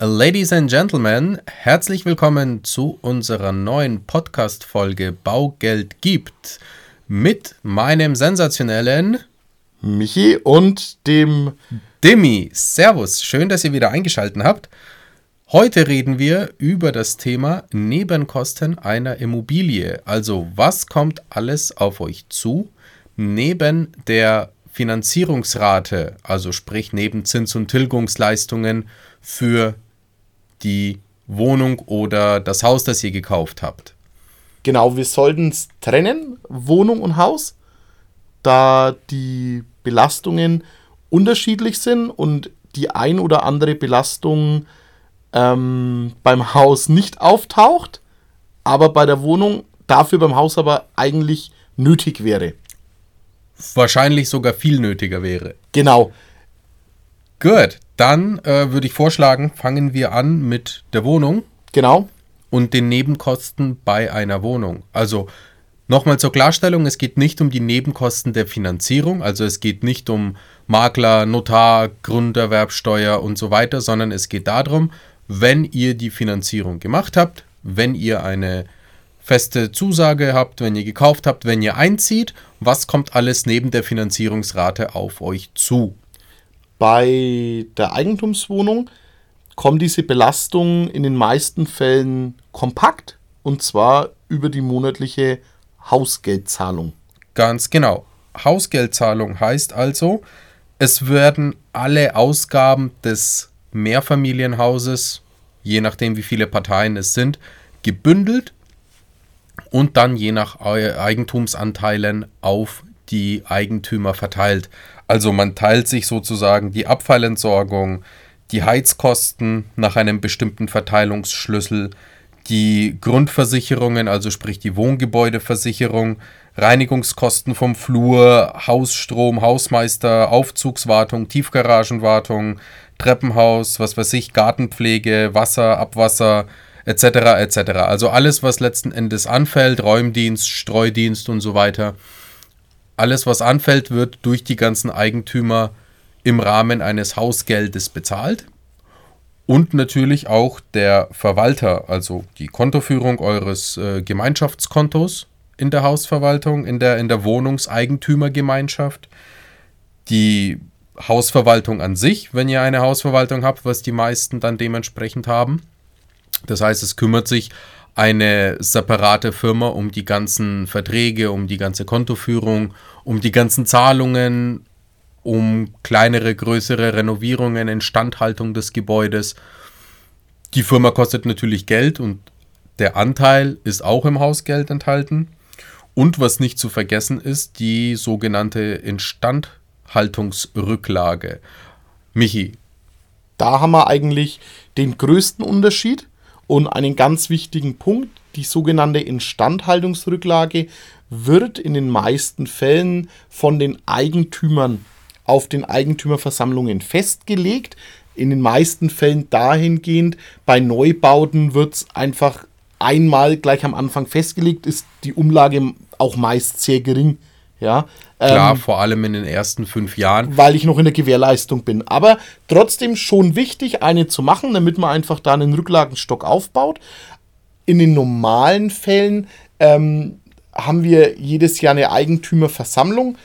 Ladies and Gentlemen, herzlich willkommen zu unserer neuen Podcast-Folge Baugeld gibt mit meinem sensationellen Michi und dem Demi. Servus, schön, dass ihr wieder eingeschaltet habt. Heute reden wir über das Thema Nebenkosten einer Immobilie. Also, was kommt alles auf euch zu neben der Finanzierungsrate, also sprich neben Zins- und Tilgungsleistungen für die Wohnung oder das Haus, das ihr gekauft habt. Genau, wir sollten es trennen, Wohnung und Haus, da die Belastungen unterschiedlich sind und die ein oder andere Belastung ähm, beim Haus nicht auftaucht, aber bei der Wohnung dafür beim Haus aber eigentlich nötig wäre. Wahrscheinlich sogar viel nötiger wäre. Genau. Gut, dann äh, würde ich vorschlagen, fangen wir an mit der Wohnung. Genau. Und den Nebenkosten bei einer Wohnung. Also nochmal zur Klarstellung, es geht nicht um die Nebenkosten der Finanzierung, also es geht nicht um Makler, Notar, Grunderwerbsteuer und so weiter, sondern es geht darum, wenn ihr die Finanzierung gemacht habt, wenn ihr eine feste Zusage habt, wenn ihr gekauft habt, wenn ihr einzieht, was kommt alles neben der Finanzierungsrate auf euch zu? Bei der Eigentumswohnung kommt diese Belastung in den meisten Fällen kompakt und zwar über die monatliche Hausgeldzahlung. Ganz genau. Hausgeldzahlung heißt also, es werden alle Ausgaben des Mehrfamilienhauses, je nachdem wie viele Parteien es sind, gebündelt und dann je nach Eigentumsanteilen auf die Eigentümer verteilt. Also man teilt sich sozusagen die Abfallentsorgung, die Heizkosten nach einem bestimmten Verteilungsschlüssel, die Grundversicherungen, also sprich die Wohngebäudeversicherung, Reinigungskosten vom Flur, Hausstrom, Hausmeister, Aufzugswartung, Tiefgaragenwartung, Treppenhaus, was weiß ich, Gartenpflege, Wasser, Abwasser, etc. etc. Also alles, was letzten Endes anfällt, Räumdienst, Streudienst und so weiter. Alles, was anfällt, wird durch die ganzen Eigentümer im Rahmen eines Hausgeldes bezahlt. Und natürlich auch der Verwalter, also die Kontoführung eures äh, Gemeinschaftskontos in der Hausverwaltung, in der, in der Wohnungseigentümergemeinschaft, die Hausverwaltung an sich, wenn ihr eine Hausverwaltung habt, was die meisten dann dementsprechend haben. Das heißt, es kümmert sich eine separate Firma um die ganzen Verträge, um die ganze Kontoführung, um die ganzen Zahlungen, um kleinere, größere Renovierungen, Instandhaltung des Gebäudes. Die Firma kostet natürlich Geld und der Anteil ist auch im Hausgeld enthalten. Und was nicht zu vergessen ist, die sogenannte Instandhaltungsrücklage. Michi. Da haben wir eigentlich den größten Unterschied und einen ganz wichtigen Punkt, die sogenannte Instandhaltungsrücklage wird in den meisten Fällen von den Eigentümern auf den Eigentümerversammlungen festgelegt. In den meisten Fällen dahingehend, bei Neubauten wird es einfach einmal gleich am Anfang festgelegt, ist die Umlage auch meist sehr gering. Ja, Klar, ähm, vor allem in den ersten fünf Jahren. Weil ich noch in der Gewährleistung bin. Aber trotzdem schon wichtig, eine zu machen, damit man einfach da einen Rücklagenstock aufbaut. In den normalen Fällen ähm, haben wir jedes Jahr eine Eigentümerversammlung,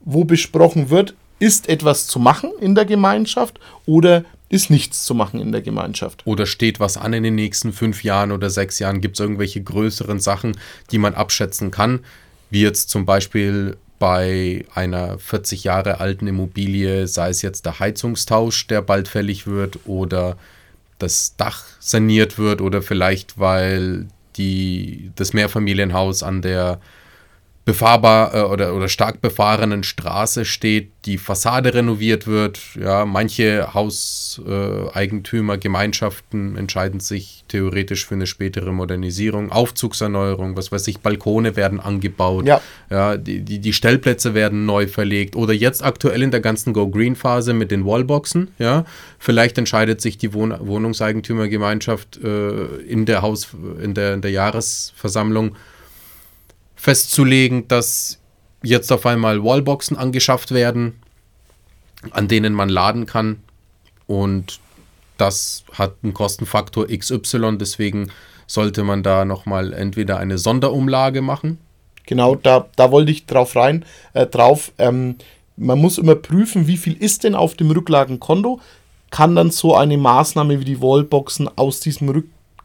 wo besprochen wird, ist etwas zu machen in der Gemeinschaft oder ist nichts zu machen in der Gemeinschaft. Oder steht was an in den nächsten fünf Jahren oder sechs Jahren? Gibt es irgendwelche größeren Sachen, die man abschätzen kann? Wie jetzt zum Beispiel bei einer 40 Jahre alten Immobilie, sei es jetzt der Heizungstausch, der bald fällig wird, oder das Dach saniert wird, oder vielleicht weil die, das Mehrfamilienhaus an der befahrbar äh, oder, oder stark befahrenen Straße steht, die Fassade renoviert wird. Ja, manche Hauseigentümer, Gemeinschaften entscheiden sich theoretisch für eine spätere Modernisierung, Aufzugserneuerung, was weiß ich, Balkone werden angebaut, ja. Ja, die, die, die Stellplätze werden neu verlegt oder jetzt aktuell in der ganzen Go-Green-Phase mit den Wallboxen. Ja, vielleicht entscheidet sich die Wohn Wohnungseigentümergemeinschaft äh, in der Haus in der, in der Jahresversammlung festzulegen, dass jetzt auf einmal Wallboxen angeschafft werden, an denen man laden kann. Und das hat einen Kostenfaktor XY, deswegen sollte man da nochmal entweder eine Sonderumlage machen. Genau, da, da wollte ich drauf rein, äh, drauf. Ähm, man muss immer prüfen, wie viel ist denn auf dem Rücklagenkonto. Kann dann so eine Maßnahme wie die Wallboxen aus diesem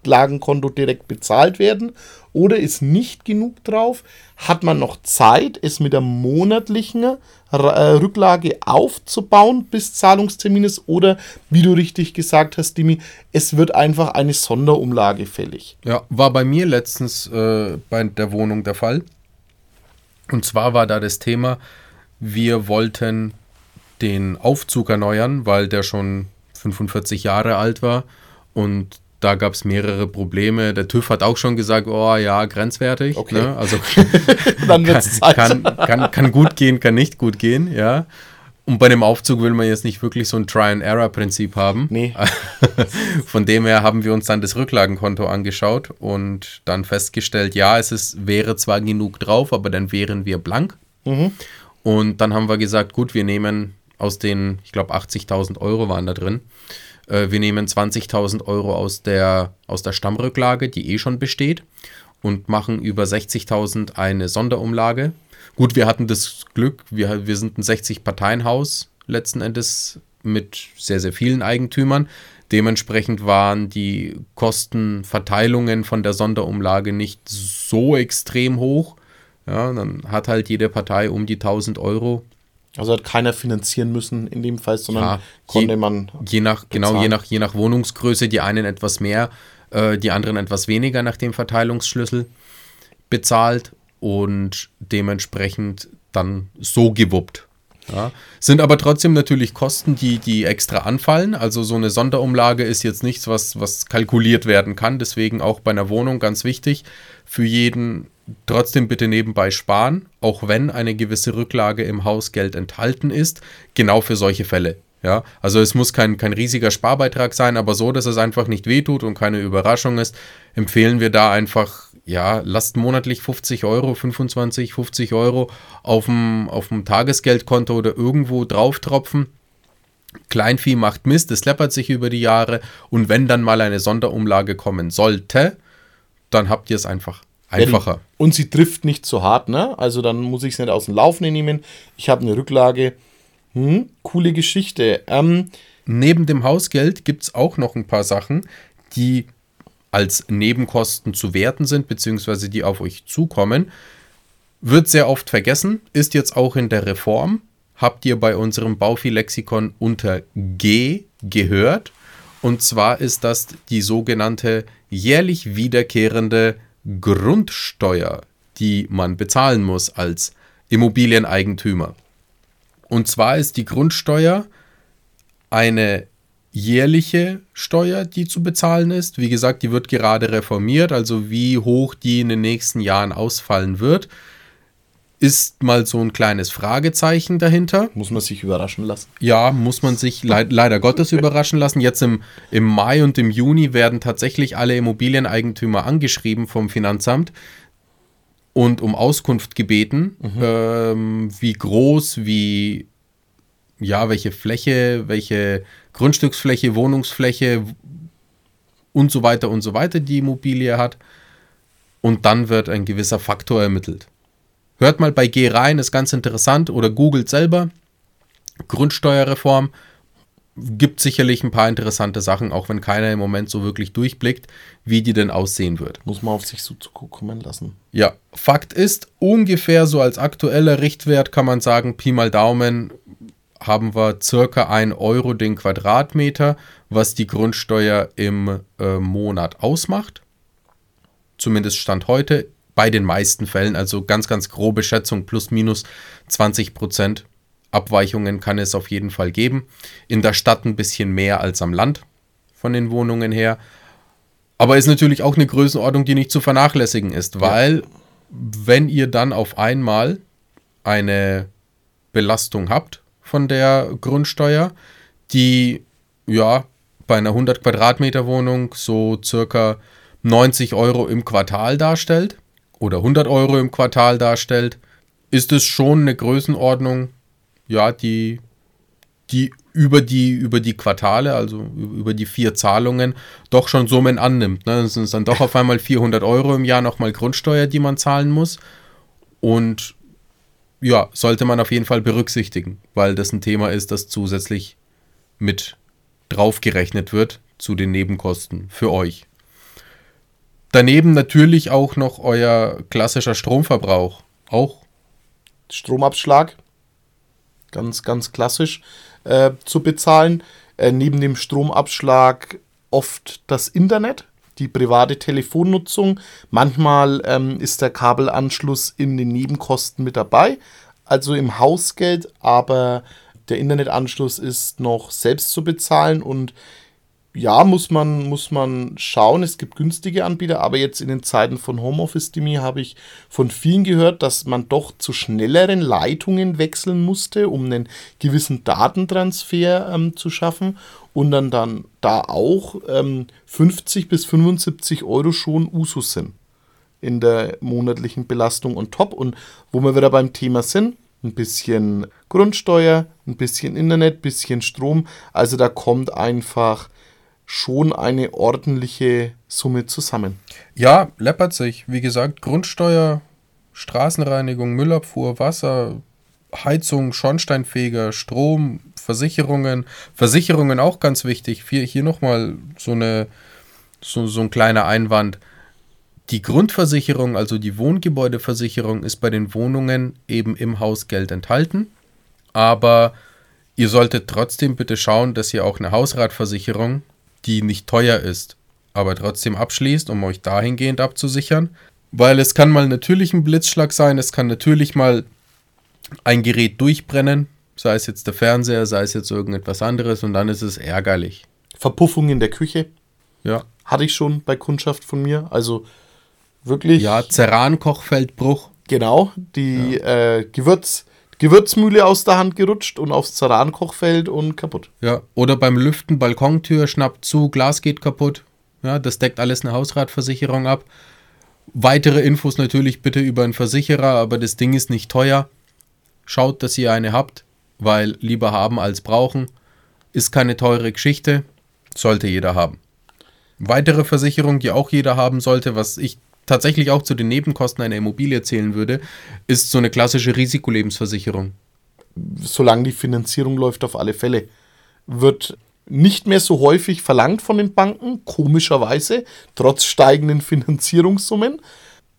Rücklagenkonto direkt bezahlt werden? Oder ist nicht genug drauf? Hat man noch Zeit, es mit der monatlichen äh, Rücklage aufzubauen bis Zahlungstermin ist? Oder, wie du richtig gesagt hast, Dimi, es wird einfach eine Sonderumlage fällig. Ja, war bei mir letztens äh, bei der Wohnung der Fall. Und zwar war da das Thema, wir wollten den Aufzug erneuern, weil der schon 45 Jahre alt war und da gab es mehrere Probleme. Der TÜV hat auch schon gesagt, oh ja, grenzwertig. Okay. Ne? Also Dann wird's Zeit. Kann, kann, kann gut gehen, kann nicht gut gehen, ja. Und bei dem Aufzug will man jetzt nicht wirklich so ein Try-and-Error-Prinzip haben. Nee. Von dem her haben wir uns dann das Rücklagenkonto angeschaut und dann festgestellt, ja, es ist, wäre zwar genug drauf, aber dann wären wir blank. Mhm. Und dann haben wir gesagt, gut, wir nehmen aus den, ich glaube, 80.000 Euro waren da drin. Äh, wir nehmen 20.000 Euro aus der, aus der Stammrücklage, die eh schon besteht, und machen über 60.000 eine Sonderumlage Gut, wir hatten das Glück, wir, wir sind ein 60-Parteien-Haus letzten Endes mit sehr, sehr vielen Eigentümern. Dementsprechend waren die Kostenverteilungen von der Sonderumlage nicht so extrem hoch. Ja, dann hat halt jede Partei um die 1000 Euro. Also hat keiner finanzieren müssen in dem Fall, sondern ja, konnte je, man. Je nach, genau, je nach, je nach Wohnungsgröße, die einen etwas mehr, äh, die anderen etwas weniger nach dem Verteilungsschlüssel bezahlt und dementsprechend dann so gewuppt. Ja. Sind aber trotzdem natürlich Kosten, die, die extra anfallen. Also so eine Sonderumlage ist jetzt nichts, was, was kalkuliert werden kann. Deswegen auch bei einer Wohnung ganz wichtig, für jeden trotzdem bitte nebenbei sparen, auch wenn eine gewisse Rücklage im Hausgeld enthalten ist, genau für solche Fälle. Ja, also es muss kein, kein riesiger Sparbeitrag sein, aber so, dass es einfach nicht wehtut und keine Überraschung ist, empfehlen wir da einfach ja, lasst monatlich 50 Euro, 25, 50 Euro auf dem, auf dem Tagesgeldkonto oder irgendwo drauf tropfen. Kleinvieh macht Mist, es läppert sich über die Jahre und wenn dann mal eine Sonderumlage kommen sollte, dann habt ihr es einfach einfacher. Und sie trifft nicht so hart, ne? Also dann muss ich es nicht aus dem Lauf nehmen. Ich habe eine Rücklage. Hm, coole Geschichte. Ähm, Neben dem Hausgeld gibt es auch noch ein paar Sachen, die als Nebenkosten zu werten sind, beziehungsweise die auf euch zukommen. Wird sehr oft vergessen, ist jetzt auch in der Reform. Habt ihr bei unserem Baufi-Lexikon unter G gehört. Und zwar ist das die sogenannte jährlich wiederkehrende Grundsteuer, die man bezahlen muss als Immobilieneigentümer. Und zwar ist die Grundsteuer eine jährliche Steuer, die zu bezahlen ist. Wie gesagt, die wird gerade reformiert, also wie hoch die in den nächsten Jahren ausfallen wird, ist mal so ein kleines Fragezeichen dahinter. Muss man sich überraschen lassen? Ja, muss man sich le leider Gottes überraschen lassen. Jetzt im, im Mai und im Juni werden tatsächlich alle Immobilieneigentümer angeschrieben vom Finanzamt und um Auskunft gebeten, mhm. ähm, wie groß, wie ja, welche Fläche, welche Grundstücksfläche, Wohnungsfläche und so weiter und so weiter die Immobilie hat. Und dann wird ein gewisser Faktor ermittelt. Hört mal bei G rein, ist ganz interessant oder googelt selber. Grundsteuerreform gibt sicherlich ein paar interessante Sachen, auch wenn keiner im Moment so wirklich durchblickt, wie die denn aussehen wird. Muss man auf sich so zukommen lassen. Ja, Fakt ist, ungefähr so als aktueller Richtwert kann man sagen, Pi mal Daumen, haben wir circa 1 Euro den Quadratmeter, was die Grundsteuer im äh, Monat ausmacht. Zumindest Stand heute bei den meisten Fällen, also ganz, ganz grobe Schätzung, plus minus 20 Prozent. Abweichungen kann es auf jeden Fall geben. In der Stadt ein bisschen mehr als am Land von den Wohnungen her. Aber ist natürlich auch eine Größenordnung, die nicht zu vernachlässigen ist, weil ja. wenn ihr dann auf einmal eine Belastung habt, von der Grundsteuer, die ja bei einer 100 Quadratmeter Wohnung so circa 90 Euro im Quartal darstellt oder 100 Euro im Quartal darstellt, ist es schon eine Größenordnung, ja, die, die über die, über die Quartale, also über die vier Zahlungen, doch schon Summen annimmt. Ne? Das sind dann doch auf einmal 400 Euro im Jahr nochmal Grundsteuer, die man zahlen muss. Und ja, sollte man auf jeden Fall berücksichtigen, weil das ein Thema ist, das zusätzlich mit draufgerechnet wird zu den Nebenkosten für euch. Daneben natürlich auch noch euer klassischer Stromverbrauch. Auch Stromabschlag, ganz, ganz klassisch äh, zu bezahlen. Äh, neben dem Stromabschlag oft das Internet, die private Telefonnutzung. Manchmal ähm, ist der Kabelanschluss in den Nebenkosten mit dabei, also im Hausgeld, aber der Internetanschluss ist noch selbst zu bezahlen und ja, muss man, muss man schauen. Es gibt günstige Anbieter, aber jetzt in den Zeiten von Homeoffice Demi habe ich von vielen gehört, dass man doch zu schnelleren Leitungen wechseln musste, um einen gewissen Datentransfer ähm, zu schaffen und dann, dann da auch ähm, 50 bis 75 Euro schon Usus sind in der monatlichen Belastung und top. Und wo wir wieder beim Thema sind, ein bisschen Grundsteuer, ein bisschen Internet, ein bisschen Strom. Also da kommt einfach schon eine ordentliche Summe zusammen. Ja, läppert sich. Wie gesagt, Grundsteuer, Straßenreinigung, Müllabfuhr, Wasser, Heizung, Schornsteinfeger, Strom, Versicherungen. Versicherungen auch ganz wichtig. Hier, hier nochmal so, so, so ein kleiner Einwand. Die Grundversicherung, also die Wohngebäudeversicherung, ist bei den Wohnungen eben im Hausgeld enthalten. Aber ihr solltet trotzdem bitte schauen, dass ihr auch eine Hausratversicherung die nicht teuer ist, aber trotzdem abschließt, um euch dahingehend abzusichern. Weil es kann mal natürlich ein Blitzschlag sein, es kann natürlich mal ein Gerät durchbrennen, sei es jetzt der Fernseher, sei es jetzt irgendetwas anderes und dann ist es ärgerlich. Verpuffung in der Küche. Ja. Hatte ich schon bei Kundschaft von mir. Also wirklich. Ja, Ceran-Kochfeldbruch. Genau, die ja. äh, Gewürz, Gewürzmühle aus der Hand gerutscht und aufs Zaran-Kochfeld und kaputt. Ja, oder beim Lüften Balkontür schnappt zu, Glas geht kaputt. Ja, das deckt alles eine Hausratversicherung ab. Weitere Infos natürlich bitte über einen Versicherer, aber das Ding ist nicht teuer. Schaut, dass ihr eine habt, weil lieber haben als brauchen. Ist keine teure Geschichte, sollte jeder haben. Weitere Versicherung, die auch jeder haben sollte, was ich tatsächlich auch zu den Nebenkosten einer Immobilie zählen würde, ist so eine klassische Risikolebensversicherung. Solange die Finanzierung läuft, auf alle Fälle. Wird nicht mehr so häufig verlangt von den Banken, komischerweise, trotz steigenden Finanzierungssummen.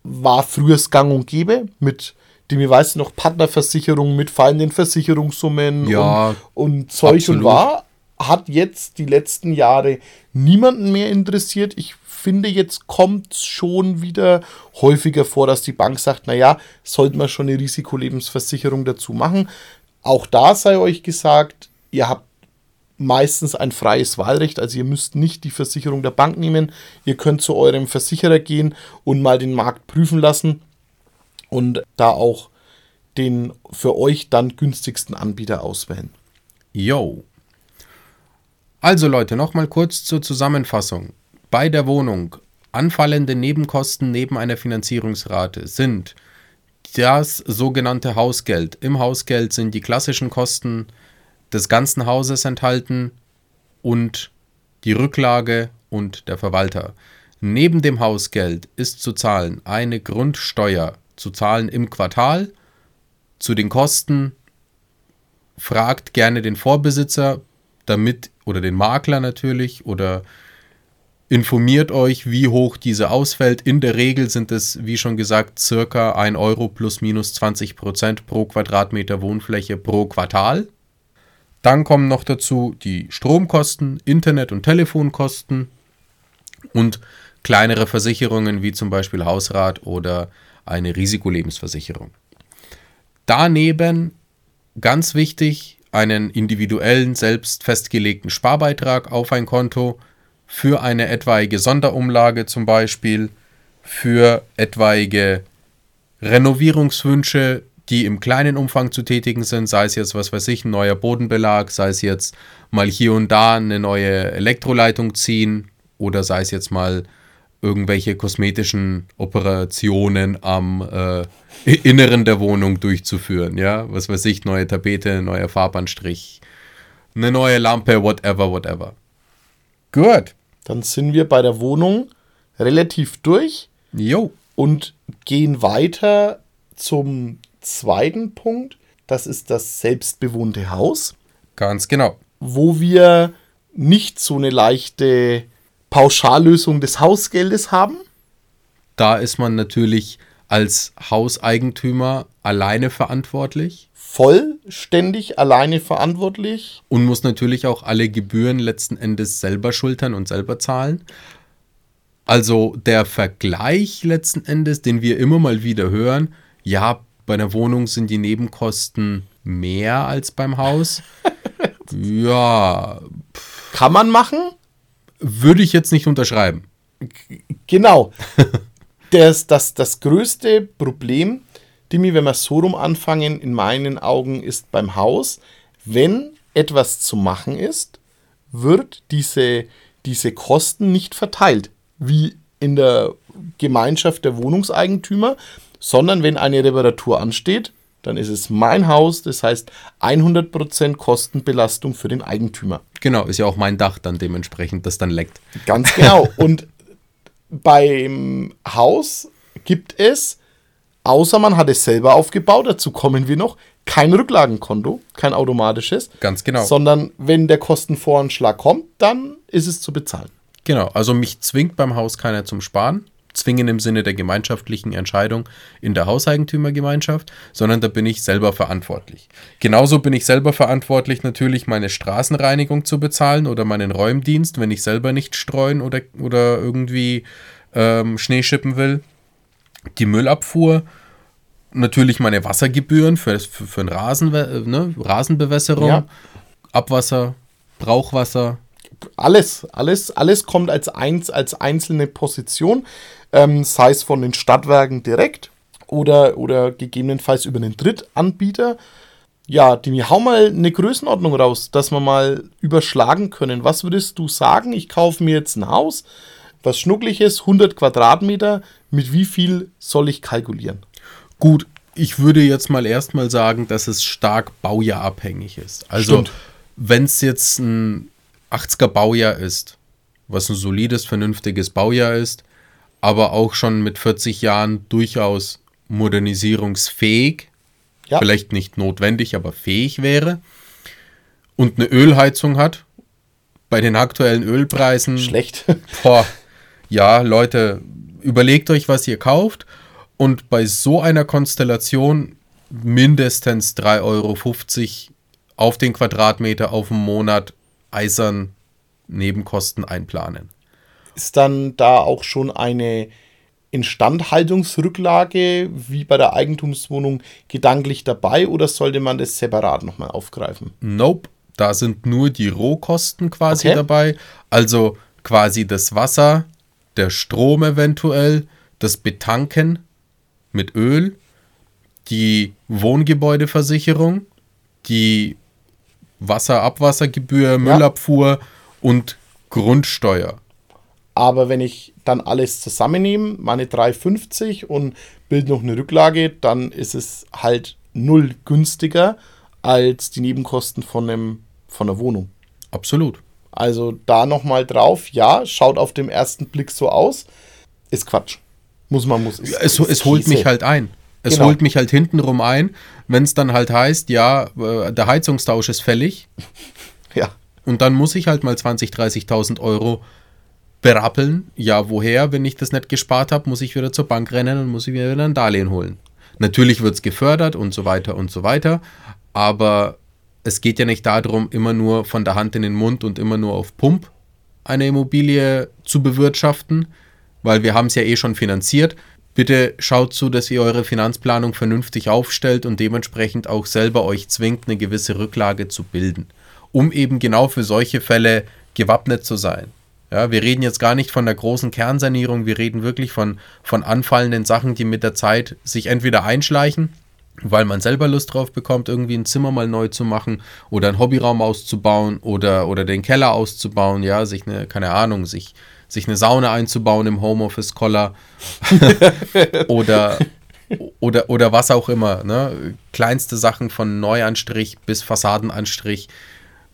War früher Gang und Gäbe mit dem, ich weiß noch, Partnerversicherungen mit fallenden Versicherungssummen ja, und, und Zeug absolut. und war. Hat jetzt die letzten Jahre niemanden mehr interessiert. Ich finde, jetzt kommt es schon wieder häufiger vor, dass die Bank sagt, naja, sollte man schon eine Risikolebensversicherung dazu machen. Auch da sei euch gesagt, ihr habt meistens ein freies Wahlrecht, also ihr müsst nicht die Versicherung der Bank nehmen. Ihr könnt zu eurem Versicherer gehen und mal den Markt prüfen lassen und da auch den für euch dann günstigsten Anbieter auswählen. Yo. Also Leute, nochmal kurz zur Zusammenfassung bei der Wohnung anfallende Nebenkosten neben einer Finanzierungsrate sind das sogenannte Hausgeld. Im Hausgeld sind die klassischen Kosten des ganzen Hauses enthalten und die Rücklage und der Verwalter. Neben dem Hausgeld ist zu zahlen eine Grundsteuer, zu zahlen im Quartal. Zu den Kosten fragt gerne den Vorbesitzer, damit oder den Makler natürlich oder Informiert euch, wie hoch diese ausfällt. In der Regel sind es, wie schon gesagt, circa 1 Euro plus minus 20 Prozent pro Quadratmeter Wohnfläche pro Quartal. Dann kommen noch dazu die Stromkosten, Internet- und Telefonkosten und kleinere Versicherungen wie zum Beispiel Hausrat oder eine Risikolebensversicherung. Daneben ganz wichtig einen individuellen, selbst festgelegten Sparbeitrag auf ein Konto für eine etwaige Sonderumlage zum Beispiel, für etwaige Renovierungswünsche, die im kleinen Umfang zu tätigen sind, sei es jetzt, was weiß ich, ein neuer Bodenbelag, sei es jetzt mal hier und da eine neue Elektroleitung ziehen oder sei es jetzt mal irgendwelche kosmetischen Operationen am äh, Inneren der Wohnung durchzuführen, ja, was weiß ich, neue Tapete, neuer Farbanstrich, eine neue Lampe, whatever, whatever. Gut. Dann sind wir bei der Wohnung relativ durch Jo. und gehen weiter zum zweiten Punkt. Das ist das selbstbewohnte Haus, Ganz genau. wo wir nicht so eine leichte Pauschallösung des Hausgeldes haben. Da ist man natürlich als Hauseigentümer alleine verantwortlich Vollständig alleine verantwortlich. und muss natürlich auch alle Gebühren letzten Endes selber schultern und selber zahlen. Also der Vergleich letzten Endes, den wir immer mal wieder hören, ja, bei einer Wohnung sind die Nebenkosten mehr als beim Haus. ja, Kann man machen? würde ich jetzt nicht unterschreiben. Genau. das, das, das größte Problem, Dimi, wenn wir so rum anfangen, in meinen Augen ist beim Haus, wenn etwas zu machen ist, wird diese, diese Kosten nicht verteilt, wie in der Gemeinschaft der Wohnungseigentümer, sondern wenn eine Reparatur ansteht, dann ist es mein Haus, das heißt 100% Kostenbelastung für den Eigentümer. Genau, ist ja auch mein Dach dann dementsprechend, das dann leckt. Ganz genau. Und beim Haus gibt es, außer man hat es selber aufgebaut, dazu kommen wir noch, kein Rücklagenkonto, kein automatisches, Ganz genau. sondern wenn der Kostenvoranschlag kommt, dann ist es zu bezahlen. Genau, also mich zwingt beim Haus keiner zum Sparen. Zwingen im Sinne der gemeinschaftlichen Entscheidung in der Hauseigentümergemeinschaft, sondern da bin ich selber verantwortlich. Genauso bin ich selber verantwortlich, natürlich meine Straßenreinigung zu bezahlen oder meinen Räumdienst, wenn ich selber nicht streuen oder, oder irgendwie ähm, Schnee schippen will. Die Müllabfuhr, natürlich meine Wassergebühren für, für, für Rasen, ne? Rasenbewässerung, Ja. Abwasser, Brauchwasser, Alles, alles, alles kommt als, eins, als einzelne Position, ähm, sei es von den Stadtwerken direkt oder, oder gegebenenfalls über einen Drittanbieter. Ja, Dimi, hau mal eine Größenordnung raus, dass wir mal überschlagen können. Was würdest du sagen? Ich kaufe mir jetzt ein Haus, was schnuckliches, 100 Quadratmeter. Mit wie viel soll ich kalkulieren? Gut, ich würde jetzt mal erstmal sagen, dass es stark baujahrabhängig ist. Also, wenn es jetzt ein 80er Baujahr ist, was ein solides, vernünftiges Baujahr ist, aber auch schon mit 40 Jahren durchaus modernisierungsfähig, Ja. vielleicht nicht notwendig, aber fähig wäre und eine Ölheizung hat, bei den aktuellen Ölpreisen Schlecht. Boah, ja, Leute, überlegt euch, was ihr kauft. Und bei so einer Konstellation mindestens 3,50 Euro auf den Quadratmeter auf den Monat eisern Nebenkosten einplanen. Ist dann da auch schon eine Instandhaltungsrücklage wie bei der Eigentumswohnung gedanklich dabei oder sollte man das separat nochmal aufgreifen? Nope, da sind nur die Rohkosten quasi Okay. dabei. Also quasi das Wasser, der Strom eventuell, das Betanken mit Öl, die Wohngebäudeversicherung, die Wasserabwassergebühr, Müllabfuhr und Grundsteuer. Aber wenn ich dann alles zusammennehme, meine 3,50 und bild noch eine Rücklage, dann ist es halt null günstiger als die Nebenkosten von, einem, von einer Wohnung. Absolut. Also da nochmal drauf, ja, schaut auf den ersten Blick so aus, ist Quatsch. Muss man, muss. Ist, Es, ist es holt mich halt ein. Es Genau. holt mich halt hintenrum ein, wenn es dann halt heißt, ja, äh, der Heizungstausch ist fällig, Ja, Und dann muss ich halt mal 20.000, 30.000 Euro berappeln. Ja, woher? Wenn ich das nicht gespart habe, muss ich wieder zur Bank rennen und muss ich mir wieder ein Darlehen holen. Natürlich wird es gefördert und so weiter und so weiter. Aber es geht ja nicht darum, immer nur von der Hand in den Mund und immer nur auf Pump eine Immobilie zu bewirtschaften, weil wir haben es ja eh schon finanziert. Bitte schaut zu, dass ihr eure Finanzplanung vernünftig aufstellt und dementsprechend auch selber euch zwingt, eine gewisse Rücklage zu bilden, um eben genau für solche Fälle gewappnet zu sein. Ja, wir reden jetzt gar nicht von der großen Kernsanierung, wir reden wirklich von, von anfallenden Sachen, die mit der Zeit sich entweder einschleichen, weil man selber Lust drauf bekommt, irgendwie ein Zimmer mal neu zu machen oder einen Hobbyraum auszubauen oder, oder den Keller auszubauen, ja, sich eine, keine Ahnung, sich, sich eine Sauna einzubauen im Homeoffice-Koller oder, oder, oder was auch immer, ne? Kleinste Sachen von Neuanstrich bis Fassadenanstrich.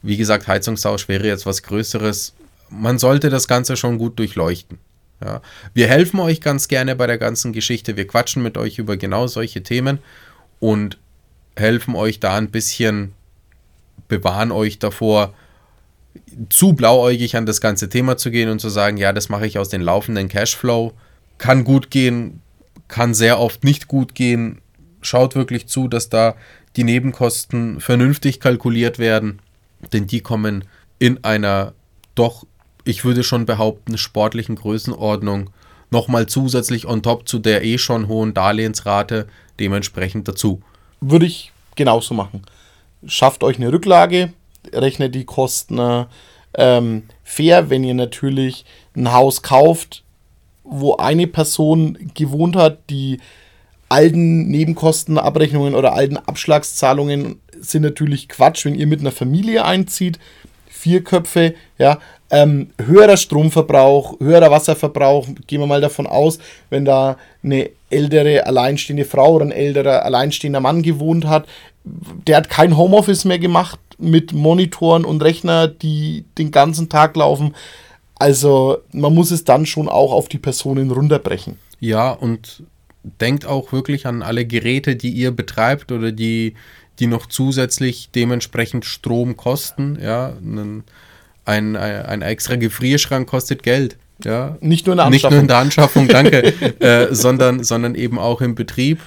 Wie gesagt, Heizungstausch wäre jetzt was Größeres. Man sollte das Ganze schon gut durchleuchten. Ja. Wir helfen euch ganz gerne bei der ganzen Geschichte. Wir quatschen mit euch über genau solche Themen und helfen euch da ein bisschen, bewahren euch davor, zu blauäugig an das ganze Thema zu gehen und zu sagen, ja, das mache ich aus dem laufenden Cashflow. Kann gut gehen, kann sehr oft nicht gut gehen. Schaut wirklich zu, dass da die Nebenkosten vernünftig kalkuliert werden, denn die kommen in einer doch ich würde schon behaupten, sportlichen Größenordnung nochmal zusätzlich on top zu der eh schon hohen Darlehensrate dementsprechend dazu. Würde ich genauso machen. Schafft euch eine Rücklage, rechnet die Kosten ähm, fair, wenn ihr natürlich ein Haus kauft, wo eine Person gewohnt hat, die alten Nebenkostenabrechnungen oder alten Abschlagszahlungen sind natürlich Quatsch, wenn ihr mit einer Familie einzieht. Vier Köpfe, ja, ähm, höherer Stromverbrauch, höherer Wasserverbrauch, gehen wir mal davon aus, wenn da eine ältere alleinstehende Frau oder ein älterer alleinstehender Mann gewohnt hat, der hat kein Homeoffice mehr gemacht mit Monitoren und Rechner, die den ganzen Tag laufen. Also man muss es dann schon auch auf die Personen runterbrechen. Ja, und denkt auch wirklich an alle Geräte, die ihr betreibt oder die, die noch zusätzlich dementsprechend Strom kosten. Ja, ein, ein, ein extra Gefrierschrank kostet Geld. Ja. Nicht nur in der Anschaffung. Nicht nur in der Anschaffung, danke, äh, sondern, sondern eben auch im Betrieb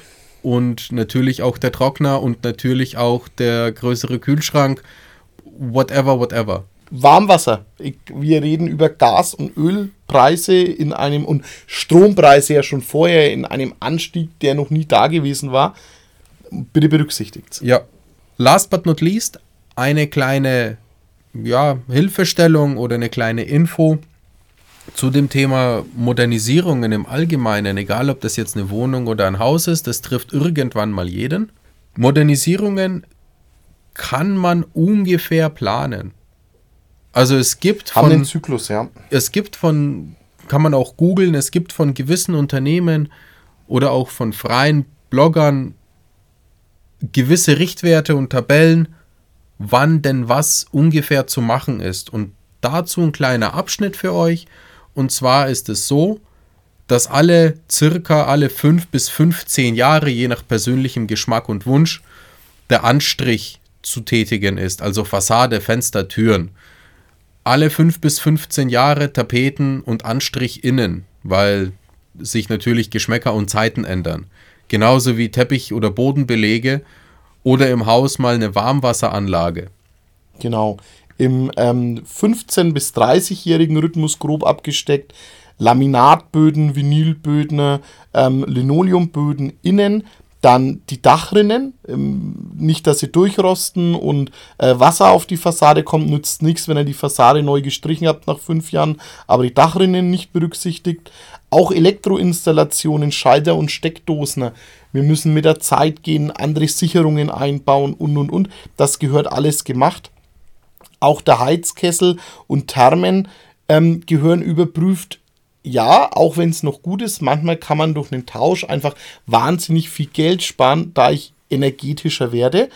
und natürlich auch der Trockner und natürlich auch der größere Kühlschrank, whatever, whatever. Warmwasser. Ich, wir reden über Gas- und Ölpreise in einem und Strompreise ja schon vorher in einem Anstieg, der noch nie da gewesen war. Bitte berücksichtigt. Ja. Last but not least, eine kleine ja, Hilfestellung oder eine kleine Info zu dem Thema Modernisierungen im Allgemeinen, egal ob das jetzt eine Wohnung oder ein Haus ist, das trifft irgendwann mal jeden. Modernisierungen kann man ungefähr planen. Also es gibt Haben von den Zyklus, ja. Es gibt von kann man auch googeln, es gibt von gewissen Unternehmen oder auch von freien Bloggern gewisse Richtwerte und Tabellen, wann denn was ungefähr zu machen ist. Und dazu ein kleiner Abschnitt für euch. Und zwar ist es so, dass alle circa alle 5 bis 15 Jahre, je nach persönlichem Geschmack und Wunsch, der Anstrich zu tätigen ist, also Fassade, Fenster, Türen. Alle 5 bis 15 Jahre Tapeten und Anstrich innen, weil sich natürlich Geschmäcker und Zeiten ändern. Genauso wie Teppich- oder Bodenbelege oder im Haus mal eine Warmwasseranlage. Genau. Im ähm, 15- bis 30-jährigen Rhythmus grob abgesteckt. Laminatböden, Vinylböden, ähm, Linoleumböden innen. Dann die Dachrinnen, ähm, nicht, dass sie durchrosten und äh, Wasser auf die Fassade kommt, nützt nichts, wenn ihr die Fassade neu gestrichen habt nach fünf Jahren, aber die Dachrinnen nicht berücksichtigt. Auch Elektroinstallationen, Schalter und Steckdosen. Wir müssen mit der Zeit gehen, andere Sicherungen einbauen und und und. Das gehört alles gemacht. Auch der Heizkessel und Thermen ähm, gehören überprüft ja, auch wenn es noch gut ist, manchmal kann man durch einen Tausch einfach wahnsinnig viel Geld sparen, da ich energetischer werde.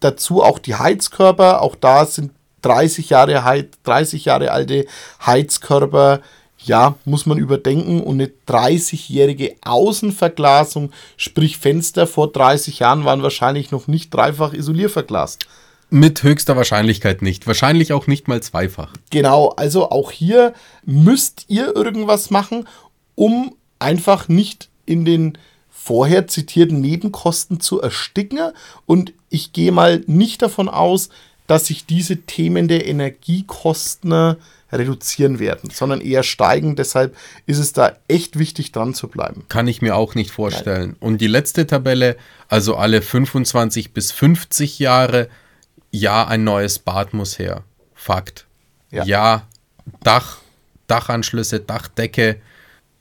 Dazu auch die Heizkörper, auch da sind 30 Jahre, Heiz, 30 Jahre alte Heizkörper, ja, muss man überdenken und eine 30-jährige Außenverglasung, sprich Fenster vor 30 Jahren waren wahrscheinlich noch nicht dreifach isolierverglast. Mit höchster Wahrscheinlichkeit nicht. Wahrscheinlich auch nicht mal zweifach. Genau, also auch hier müsst ihr irgendwas machen, um einfach nicht in den vorher zitierten Nebenkosten zu ersticken. Und ich gehe mal nicht davon aus, dass sich diese Themen der Energiekosten reduzieren werden, sondern eher steigen. Deshalb ist es da echt wichtig, dran zu bleiben. Kann ich mir auch nicht vorstellen. Nein. Und die letzte Tabelle, also alle 25 bis 50 Jahre, ja, ein neues Bad muss her. Fakt. Ja, ja Dach, Dachanschlüsse, Dachdecke.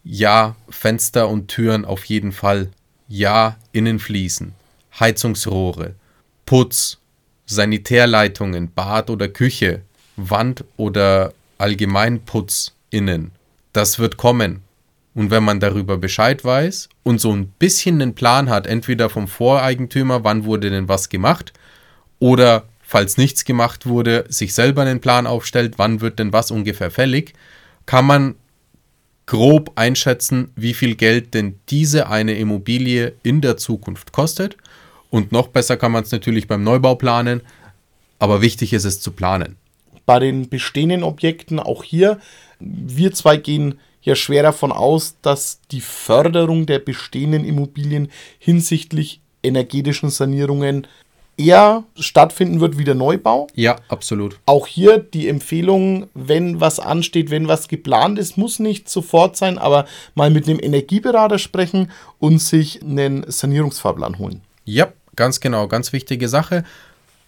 Ja, Fenster und Türen auf jeden Fall. Ja, Innenfliesen, Heizungsrohre, Putz, Sanitärleitungen, Bad oder Küche, Wand oder Allgemeinputz innen. Das wird kommen. Und wenn man darüber Bescheid weiß und so ein bisschen einen Plan hat, entweder vom Voreigentümer, wann wurde denn was gemacht, oder falls nichts gemacht wurde, sich selber einen Plan aufstellt, wann wird denn was ungefähr fällig, kann man grob einschätzen, wie viel Geld denn diese eine Immobilie in der Zukunft kostet. Und noch besser kann man es natürlich beim Neubau planen, aber wichtig ist es zu planen. Bei den bestehenden Objekten auch hier, wir zwei gehen ja schwer davon aus, dass die Förderung der bestehenden Immobilien hinsichtlich energetischen Sanierungen eher stattfinden wird wie der Neubau. Ja, absolut. Auch hier die Empfehlung, wenn was ansteht, wenn was geplant ist, muss nicht sofort sein, aber mal mit einem Energieberater sprechen und sich einen Sanierungsfahrplan holen. Ja, ganz genau, ganz wichtige Sache.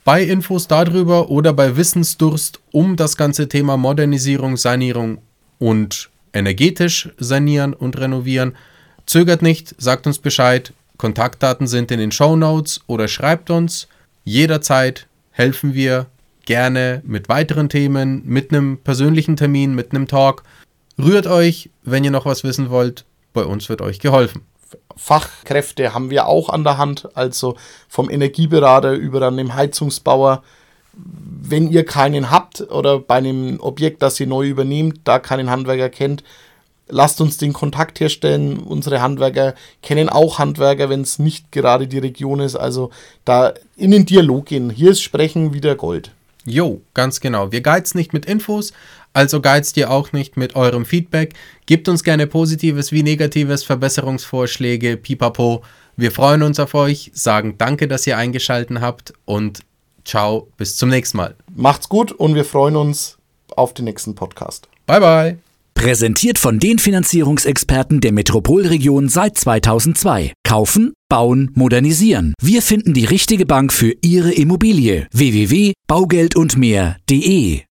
Bei Infos darüber oder bei Wissensdurst um das ganze Thema Modernisierung, Sanierung und energetisch sanieren und renovieren, zögert nicht, sagt uns Bescheid. Kontaktdaten sind in den Show Notes oder schreibt uns. Jederzeit helfen wir gerne mit weiteren Themen, mit einem persönlichen Termin, mit einem Talk. Rührt euch, wenn ihr noch was wissen wollt. Bei uns wird euch geholfen. Fachkräfte haben wir auch an der Hand, also vom Energieberater über dann dem Heizungsbauer. Wenn ihr keinen habt oder bei einem Objekt, das ihr neu übernehmt, da keinen Handwerker kennt, lasst uns den Kontakt herstellen. Unsere Handwerker kennen auch Handwerker, wenn es nicht gerade die Region ist. Also da in den Dialog gehen. Hier ist Sprechen wieder Gold. Jo, ganz genau. Wir geizen nicht mit Infos, also geizt ihr auch nicht mit eurem Feedback. Gebt uns gerne positives wie negatives, Verbesserungsvorschläge, pipapo. Wir freuen uns auf euch, sagen danke, dass ihr eingeschaltet habt und ciao, bis zum nächsten Mal. Macht's gut und wir freuen uns auf den nächsten Podcast. Bye bye. Präsentiert von den Finanzierungsexperten der Metropolregion seit 2002. Kaufen, bauen, modernisieren. Wir finden die richtige Bank für Ihre Immobilie. www.baugeldundmehr.de